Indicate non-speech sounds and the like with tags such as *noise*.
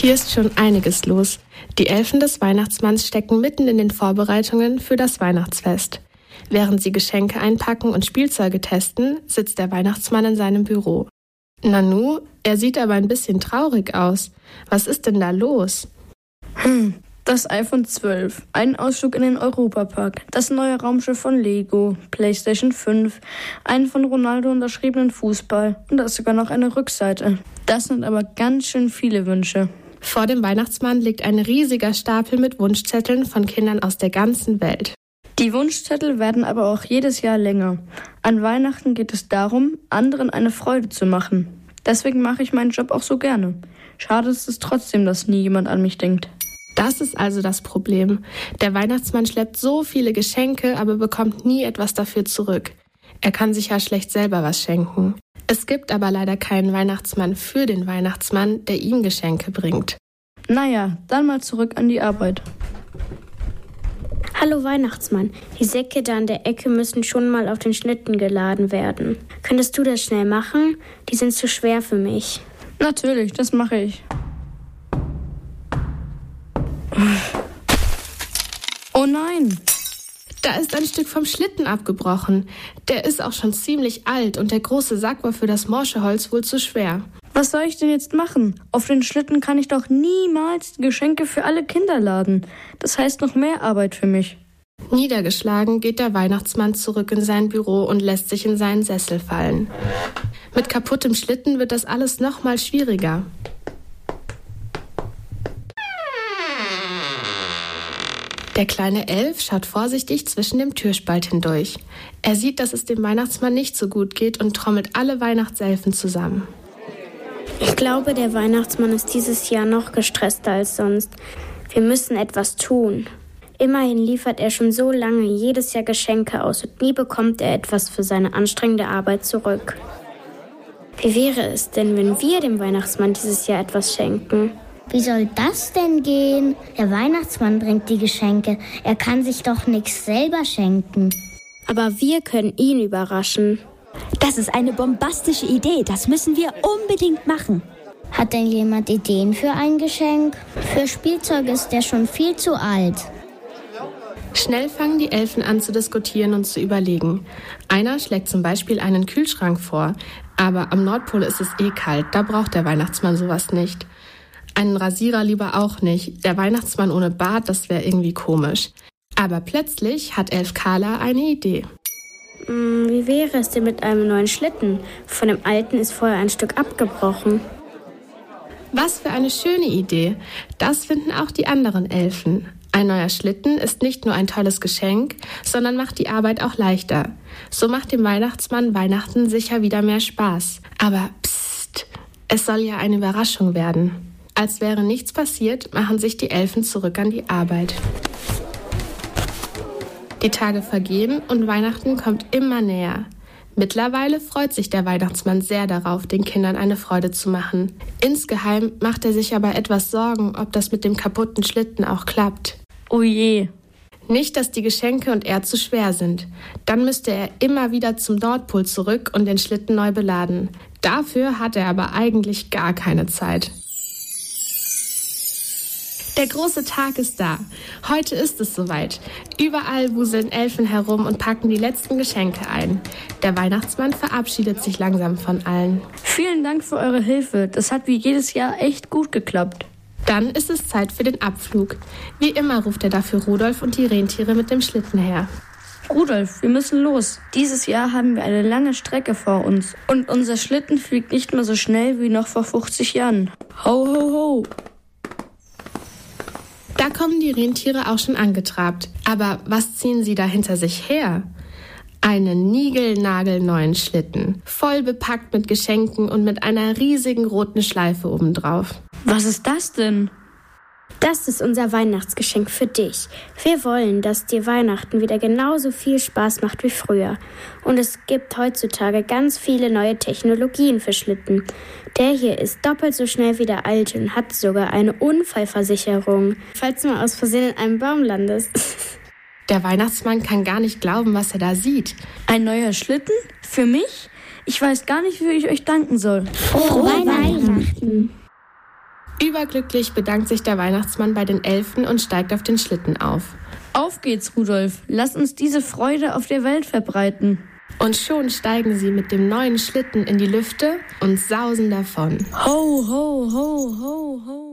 Hier ist schon einiges los. Die Elfen des Weihnachtsmanns stecken mitten in den Vorbereitungen für das Weihnachtsfest. Während sie Geschenke einpacken und Spielzeuge testen, sitzt der Weihnachtsmann in seinem Büro. Nanu, er sieht aber ein bisschen traurig aus. Was ist denn da los? Hm, das iPhone 12, ein Ausflug in den Europapark, das neue Raumschiff von Lego, PlayStation 5, einen von Ronaldo unterschriebenen Fußball und da ist sogar noch eine Rückseite. Das sind aber ganz schön viele Wünsche. Vor dem Weihnachtsmann liegt ein riesiger Stapel mit Wunschzetteln von Kindern aus der ganzen Welt. Die Wunschzettel werden aber auch jedes Jahr länger. An Weihnachten geht es darum, anderen eine Freude zu machen. Deswegen mache ich meinen Job auch so gerne. Schade ist es trotzdem, dass nie jemand an mich denkt. Das ist also das Problem. Der Weihnachtsmann schleppt so viele Geschenke, aber bekommt nie etwas dafür zurück. Er kann sich ja schlecht selber was schenken. Es gibt aber leider keinen Weihnachtsmann für den Weihnachtsmann, der ihm Geschenke bringt. Naja, dann mal zurück an die Arbeit. Hallo Weihnachtsmann, die Säcke da an der Ecke müssen schon mal auf den Schlitten geladen werden. Könntest du das schnell machen? Die sind zu schwer für mich. Natürlich, das mache ich. Oh nein! Da ist ein Stück vom Schlitten abgebrochen. Der ist auch schon ziemlich alt und der große Sack war für das morsche Holz wohl zu schwer. Was soll ich denn jetzt machen? Auf den Schlitten kann ich doch niemals Geschenke für alle Kinder laden. Das heißt noch mehr Arbeit für mich. Niedergeschlagen geht der Weihnachtsmann zurück in sein Büro und lässt sich in seinen Sessel fallen. Mit kaputtem Schlitten wird das alles noch mal schwieriger. Der kleine Elf schaut vorsichtig zwischen dem Türspalt hindurch. Er sieht, dass es dem Weihnachtsmann nicht so gut geht und trommelt alle Weihnachtselfen zusammen. Ich glaube, der Weihnachtsmann ist dieses Jahr noch gestresster als sonst. Wir müssen etwas tun. Immerhin liefert er schon so lange jedes Jahr Geschenke aus und nie bekommt er etwas für seine anstrengende Arbeit zurück. Wie wäre es denn, wenn wir dem Weihnachtsmann dieses Jahr etwas schenken? Wie soll das denn gehen? Der Weihnachtsmann bringt die Geschenke. Er kann sich doch nichts selber schenken. Aber wir können ihn überraschen. Das ist eine bombastische Idee. Das müssen wir unbedingt machen. Hat denn jemand Ideen für ein Geschenk? Für Spielzeug ist der schon viel zu alt. Schnell fangen die Elfen an zu diskutieren und zu überlegen. Einer schlägt zum Beispiel einen Kühlschrank vor, aber am Nordpol ist es eh kalt, da braucht der Weihnachtsmann sowas nicht. Einen Rasierer lieber auch nicht. Der Weihnachtsmann ohne Bart, das wäre irgendwie komisch. Aber plötzlich hat Elf Carla eine Idee. Hm, wie wäre es denn mit einem neuen Schlitten? Von dem alten ist vorher ein Stück abgebrochen. Was für eine schöne Idee. Das finden auch die anderen Elfen. Ein neuer Schlitten ist nicht nur ein tolles Geschenk, sondern macht die Arbeit auch leichter. So macht dem Weihnachtsmann Weihnachten sicher wieder mehr Spaß. Aber psst, es soll ja eine Überraschung werden. Als wäre nichts passiert, machen sich die Elfen zurück an die Arbeit. Die Tage vergehen und Weihnachten kommt immer näher. Mittlerweile freut sich der Weihnachtsmann sehr darauf, den Kindern eine Freude zu machen. Insgeheim macht er sich aber etwas Sorgen, ob das mit dem kaputten Schlitten auch klappt. Oh je. Nicht, dass die Geschenke und er zu schwer sind. Dann müsste er immer wieder zum Nordpol zurück und den Schlitten neu beladen. Dafür hat er aber eigentlich gar keine Zeit. Der große Tag ist da. Heute ist es soweit. Überall wuseln Elfen herum und packen die letzten Geschenke ein. Der Weihnachtsmann verabschiedet sich langsam von allen. Vielen Dank für eure Hilfe. Das hat wie jedes Jahr echt gut geklappt. Dann ist es Zeit für den Abflug. Wie immer ruft er dafür Rudolf und die Rentiere mit dem Schlitten her. Rudolf, wir müssen los. Dieses Jahr haben wir eine lange Strecke vor uns. Und unser Schlitten fliegt nicht mehr so schnell wie noch vor 50 Jahren. Ho, ho, ho. Da kommen die Rentiere auch schon angetrabt. Aber was ziehen sie da hinter sich her? Einen niegelnagelneuen Schlitten, voll bepackt mit Geschenken und mit einer riesigen roten Schleife obendrauf. Was ist das denn? Das ist unser Weihnachtsgeschenk für dich. Wir wollen, dass dir Weihnachten wieder genauso viel Spaß macht wie früher. Und es gibt heutzutage ganz viele neue Technologien für Schlitten. Der hier ist doppelt so schnell wie der alte und hat sogar eine Unfallversicherung, falls du mal aus Versehen in einem Baum landest. *laughs* Der Weihnachtsmann kann gar nicht glauben, was er da sieht. Ein neuer Schlitten? Für mich? Ich weiß gar nicht, wie ich euch danken soll. Frohe Weihnachten. Überglücklich bedankt sich der Weihnachtsmann bei den Elfen und steigt auf den Schlitten auf. Auf geht's, Rudolf. Lass uns diese Freude auf der Welt verbreiten. Und schon steigen sie mit dem neuen Schlitten in die Lüfte und sausen davon. Ho, ho, ho, ho, ho.